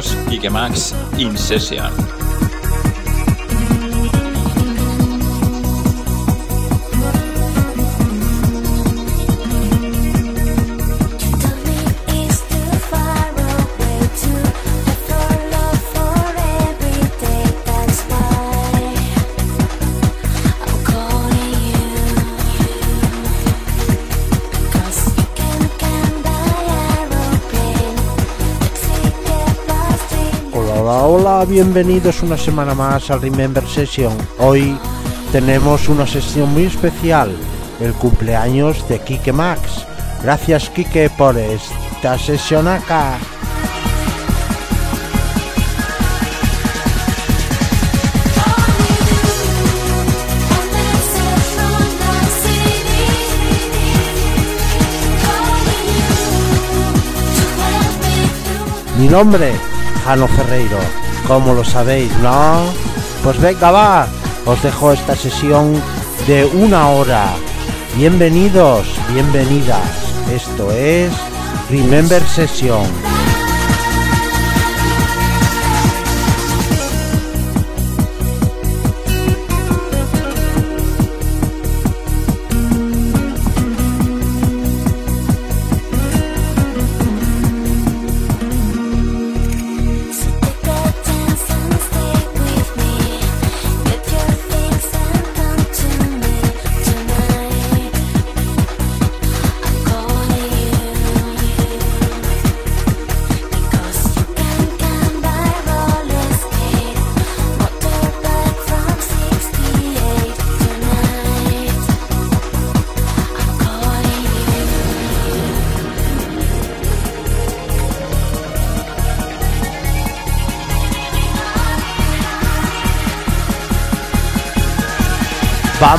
Cumpleaños Ike Max In bienvenidos una semana más al Remember Session. Hoy tenemos una sesión muy especial, el cumpleaños de Kike Max. Gracias Kike por esta sesión acá. Mi nombre, Jano Ferreiro. ¿Cómo lo sabéis, no? Pues venga, va. Os dejo esta sesión de una hora. Bienvenidos, bienvenidas. Esto es Remember Session.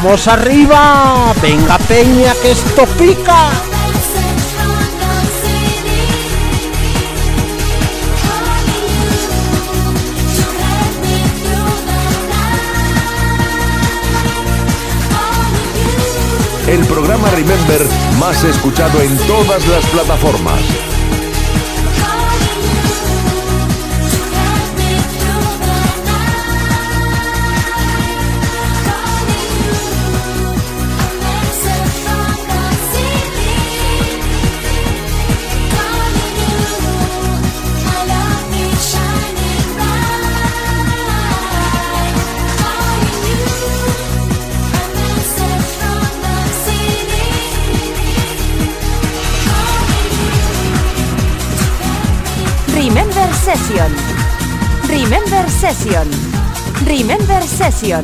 ¡Vamos arriba! ¡Venga Peña, que esto pica! El programa Remember más escuchado en todas las plataformas. Session. Remember Session. Remember Session.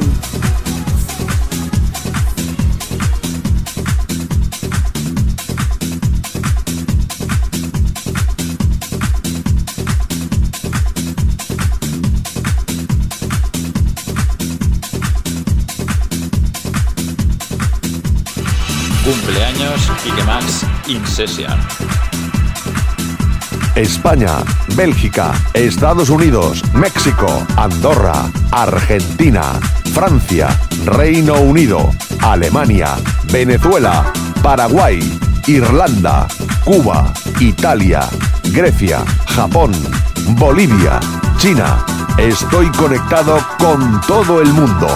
Cumpleaños Ike Max In Session. España, Bélgica, Estados Unidos, México, Andorra, Argentina, Francia, Reino Unido, Alemania, Venezuela, Paraguay, Irlanda, Cuba, Italia, Grecia, Japón, Bolivia, China. Estoy conectado con todo el mundo.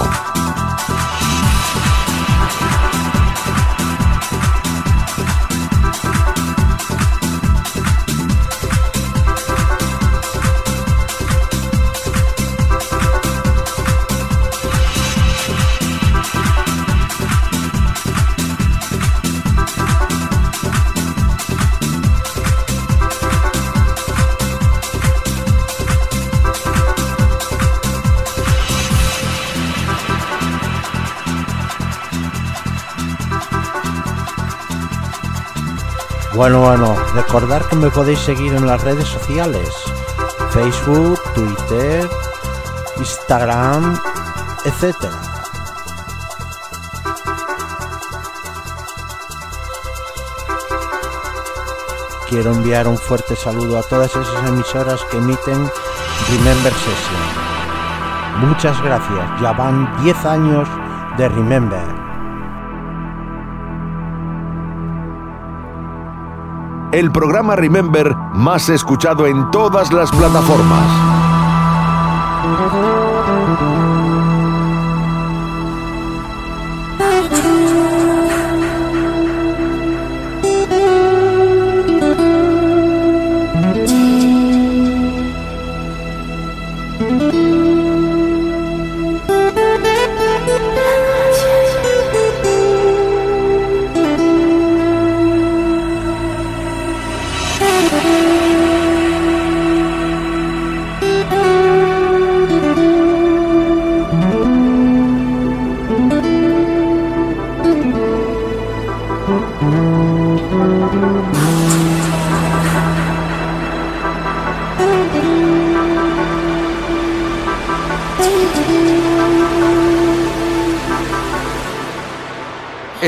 Bueno, bueno, recordar que me podéis seguir en las redes sociales. Facebook, Twitter, Instagram, etc. Quiero enviar un fuerte saludo a todas esas emisoras que emiten Remember Session. Muchas gracias, ya van 10 años de Remember. El programa Remember más escuchado en todas las plataformas.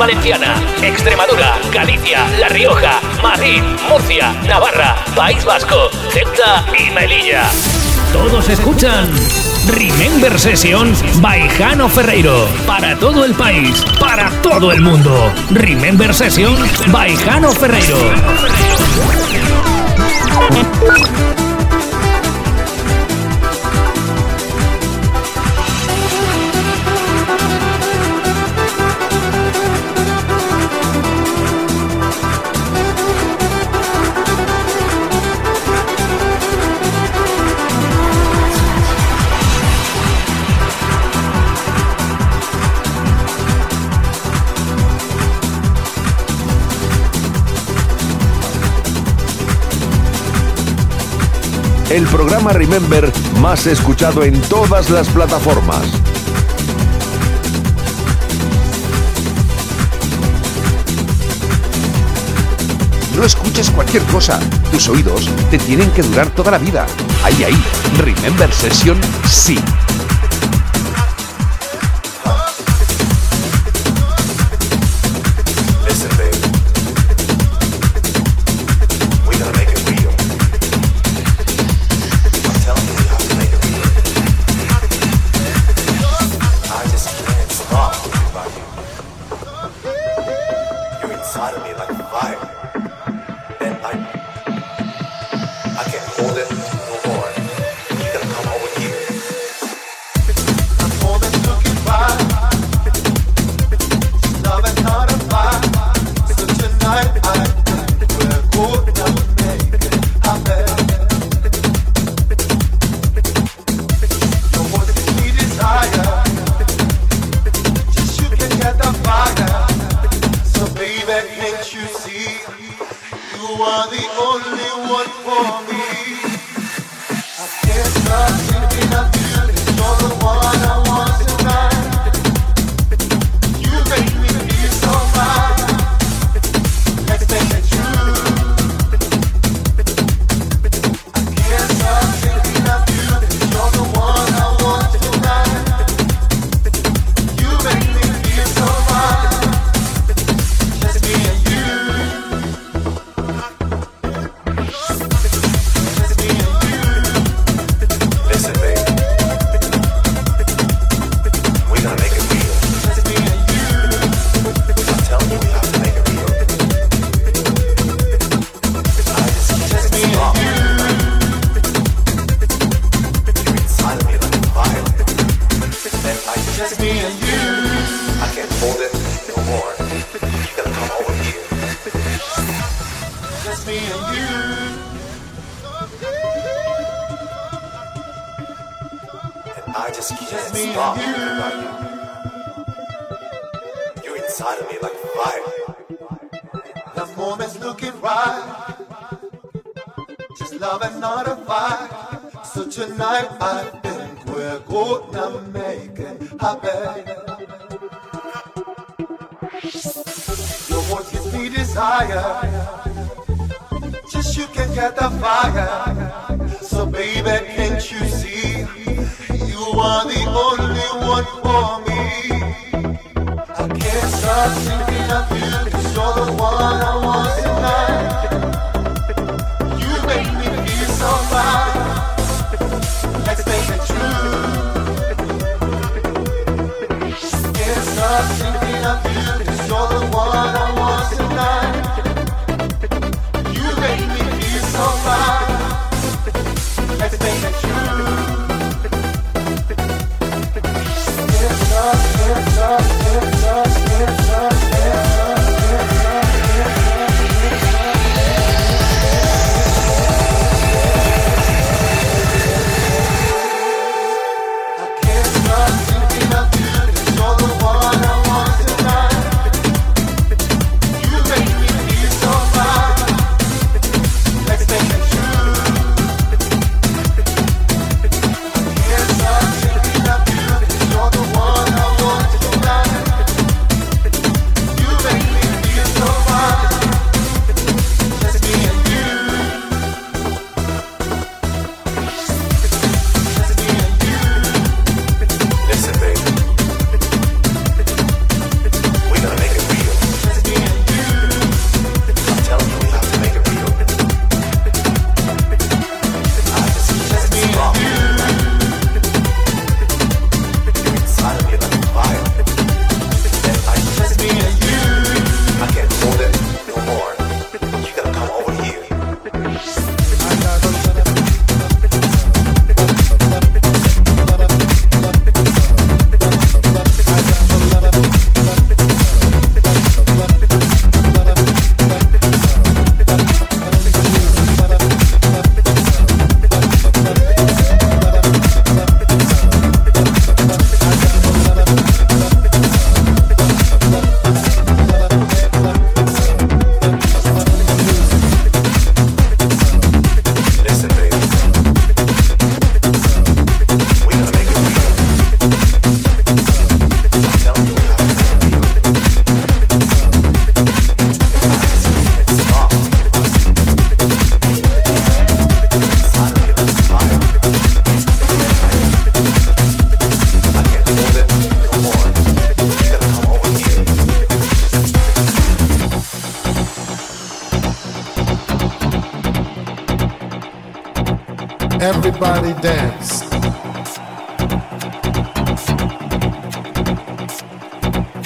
Valenciana, Extremadura, Galicia, La Rioja, Madrid, Murcia, Navarra, País Vasco, Ceuta y Melilla. Todos escuchan Remember Session by Jano Ferreiro. Para todo el país, para todo el mundo. Remember Session by Jano Ferreiro. El programa Remember más escuchado en todas las plataformas. No escuches cualquier cosa, tus oídos te tienen que durar toda la vida. Ahí, ahí, Remember Session sí. Everybody dance.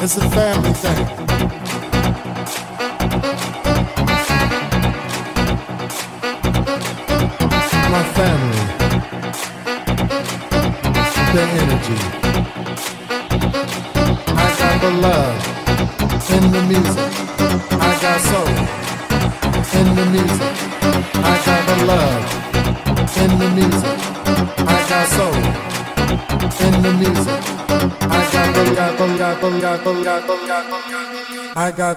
It's a family thing. My family. Their energy. I got the love in the music. I got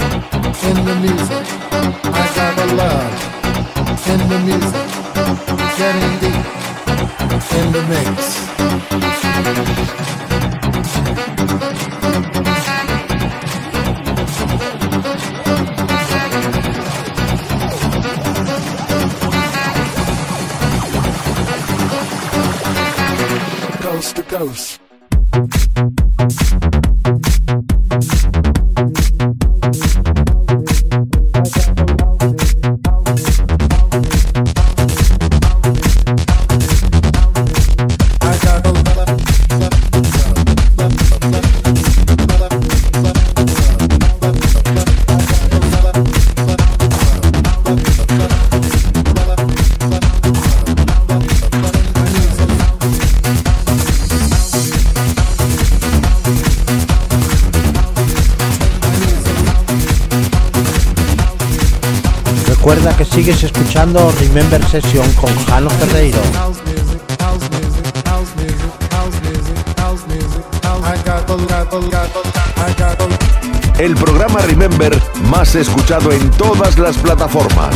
in the music. I got the love in the music. Getting deep in the mix. Ghost to ghost. Sigues escuchando Remember Session con Jano Ferreiro. El programa Remember más escuchado en todas las plataformas.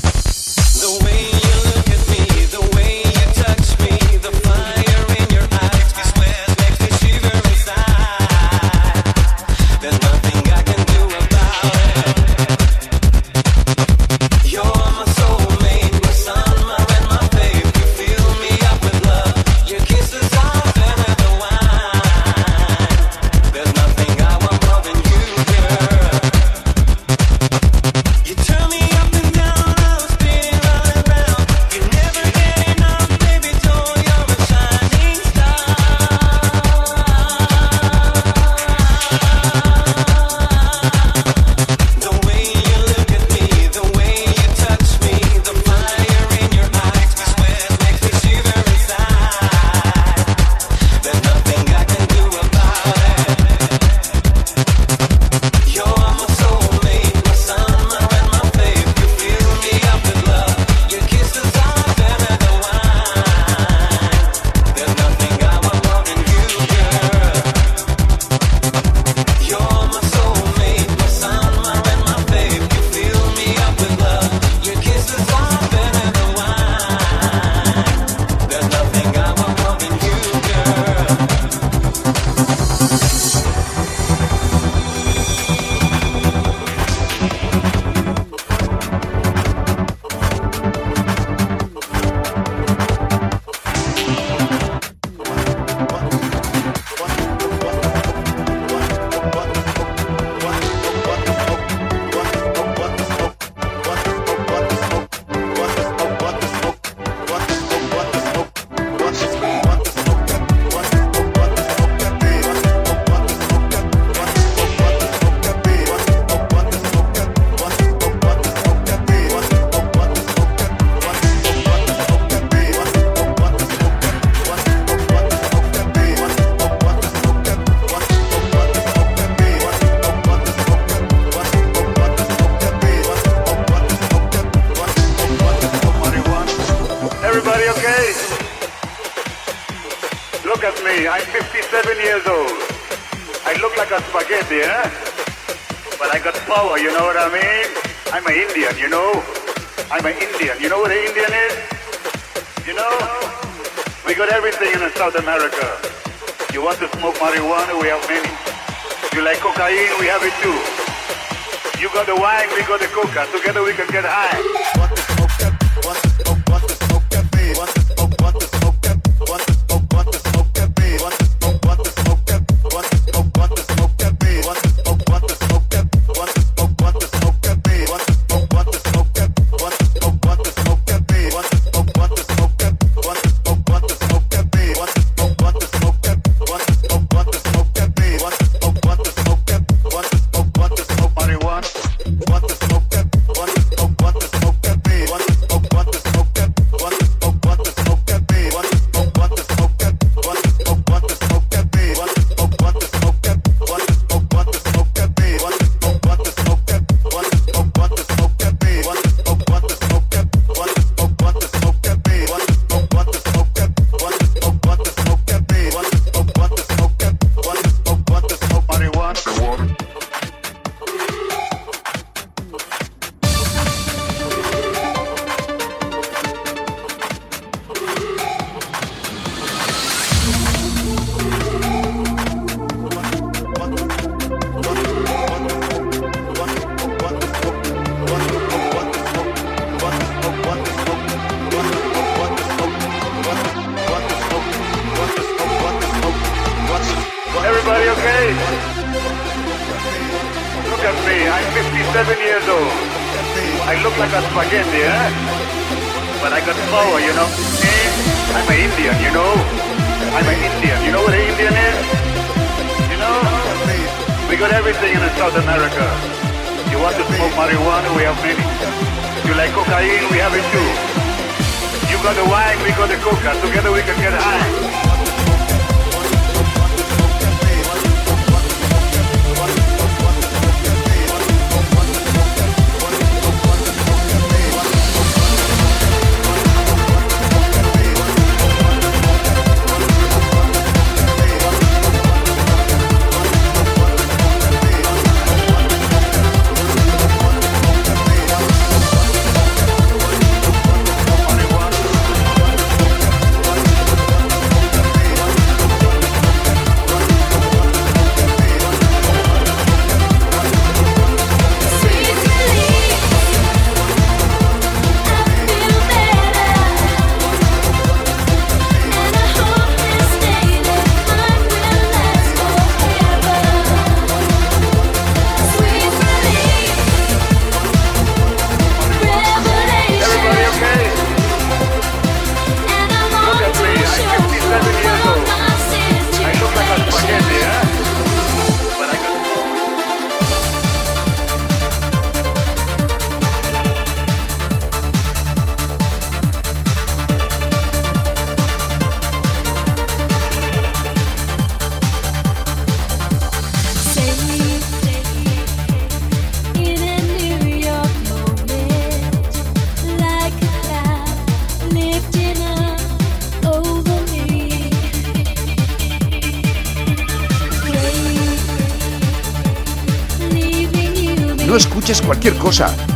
boca, tu quer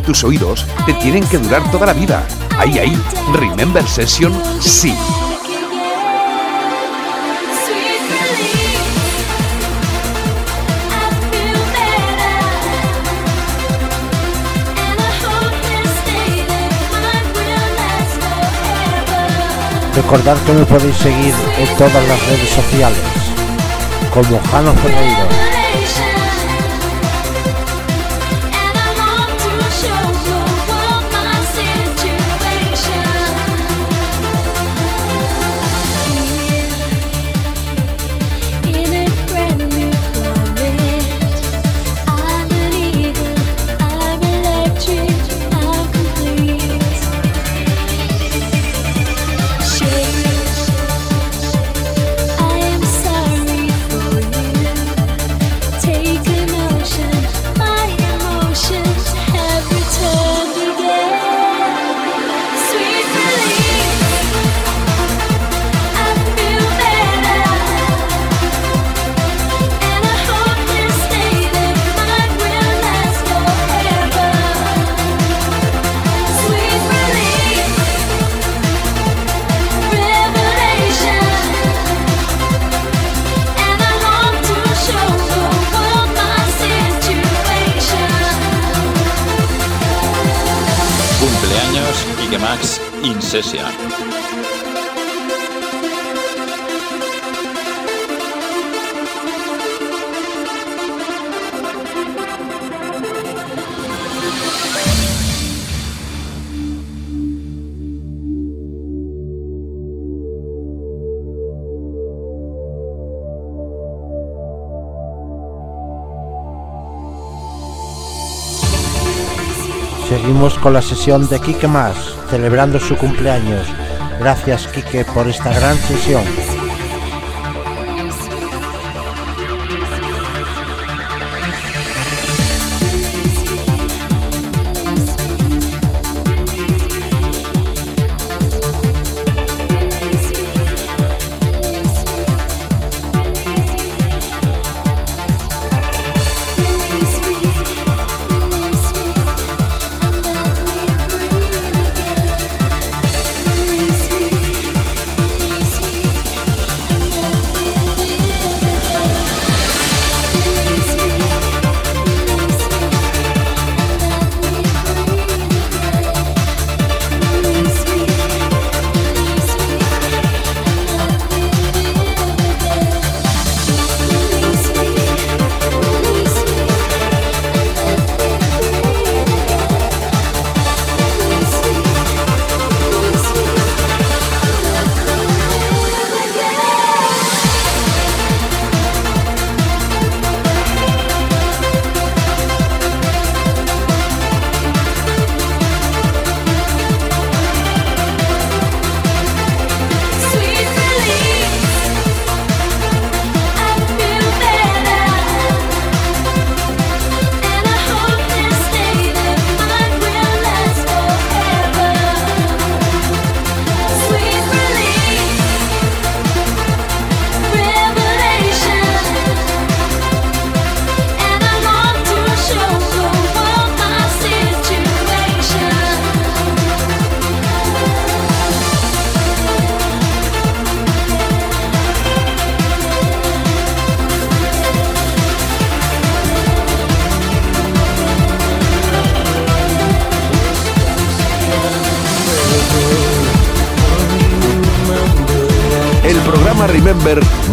tus oídos te tienen que durar toda la vida. Ahí, ahí, Remember Session, sí. Recordad que me podéis seguir en todas las redes sociales como Jano Ferreiro. Seguimos con la sesión de Quique Más, celebrando su cumpleaños. Gracias Quique por esta gran sesión.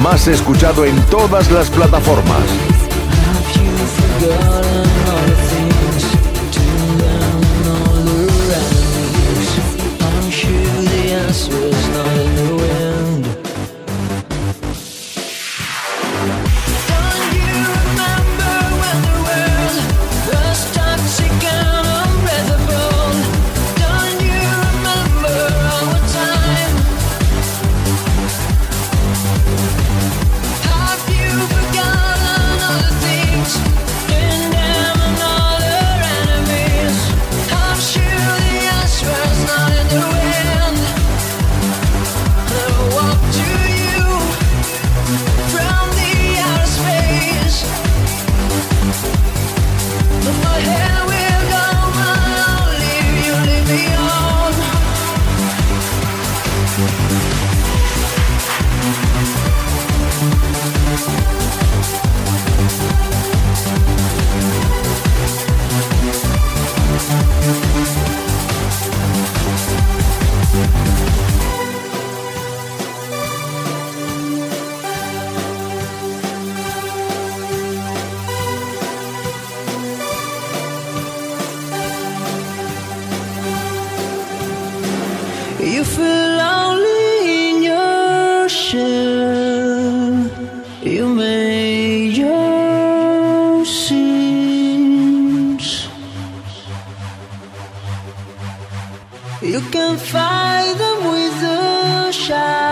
Más escuchado en todas las plataformas. You can find them with a shine.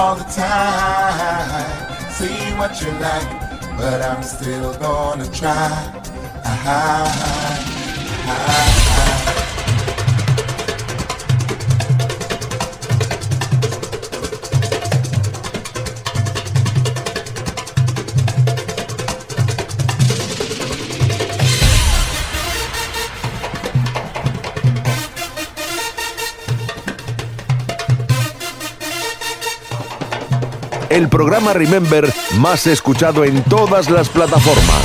All the time? See what you like, but I'm still gonna try. Ah, ah, ah. El programa Remember más escuchado en todas las plataformas.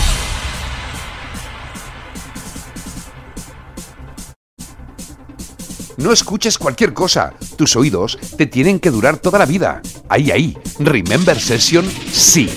No escuches cualquier cosa. Tus oídos te tienen que durar toda la vida. Ahí, ahí. Remember Session, sí.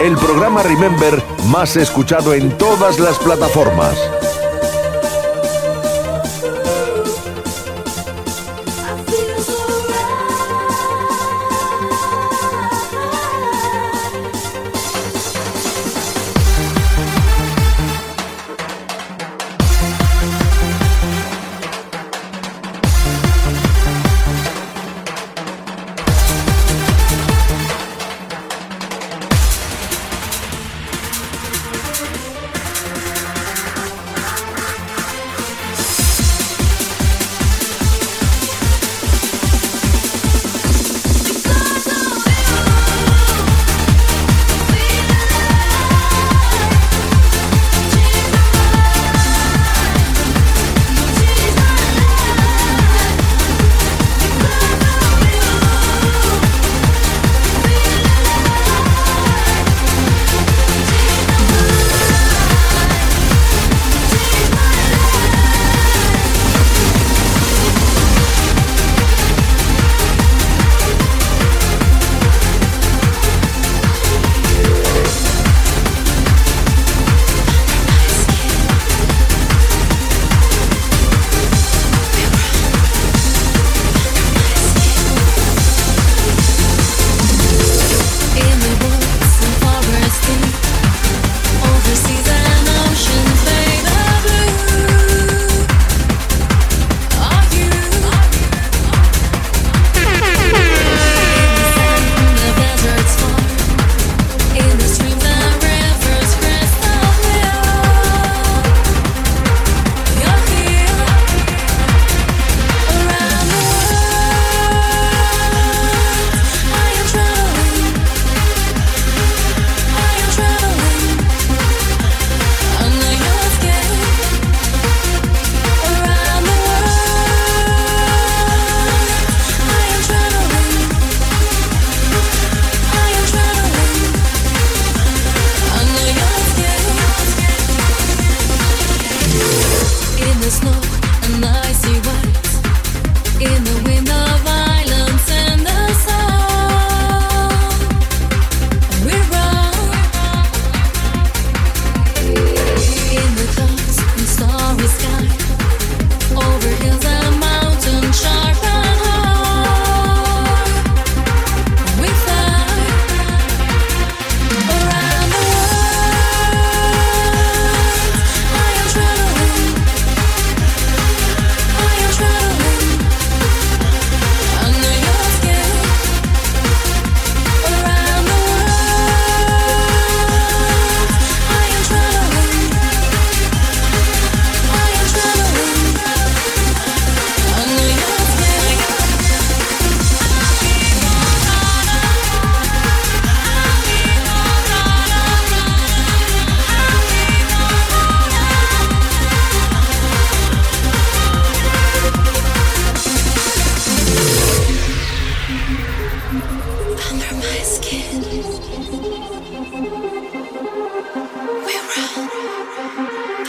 El programa Remember más escuchado en todas las plataformas.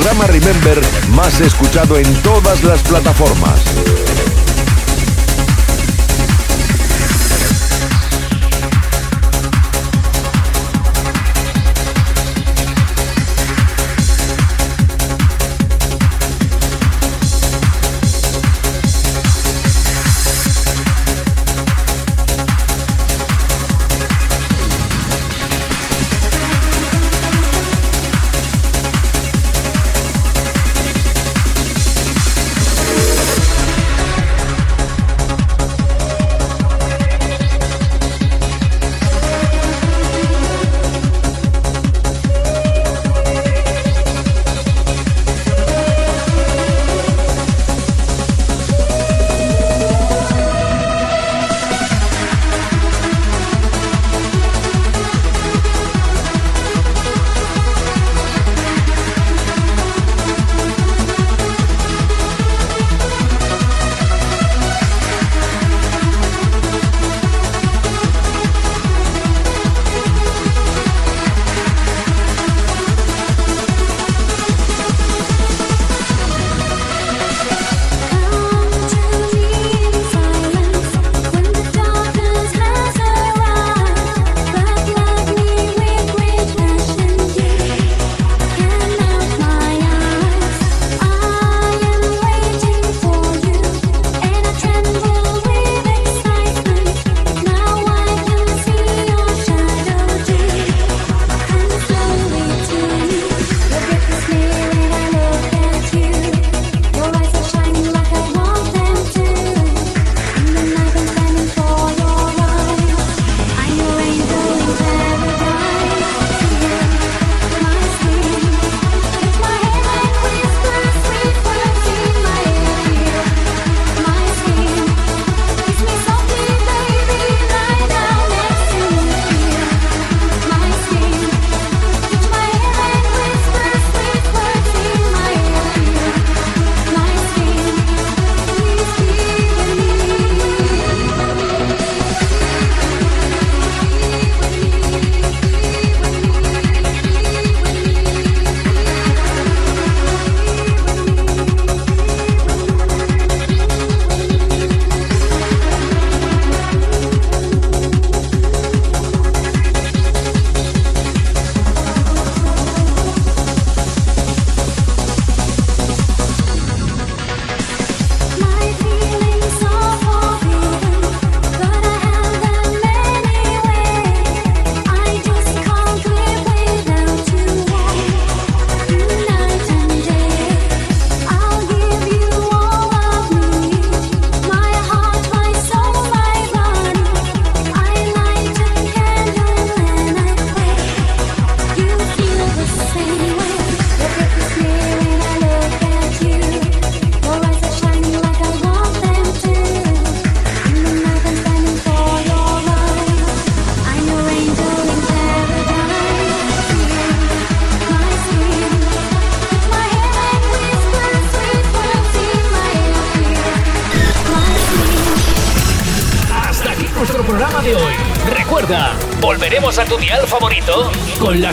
Programa Remember más escuchado en todas las plataformas.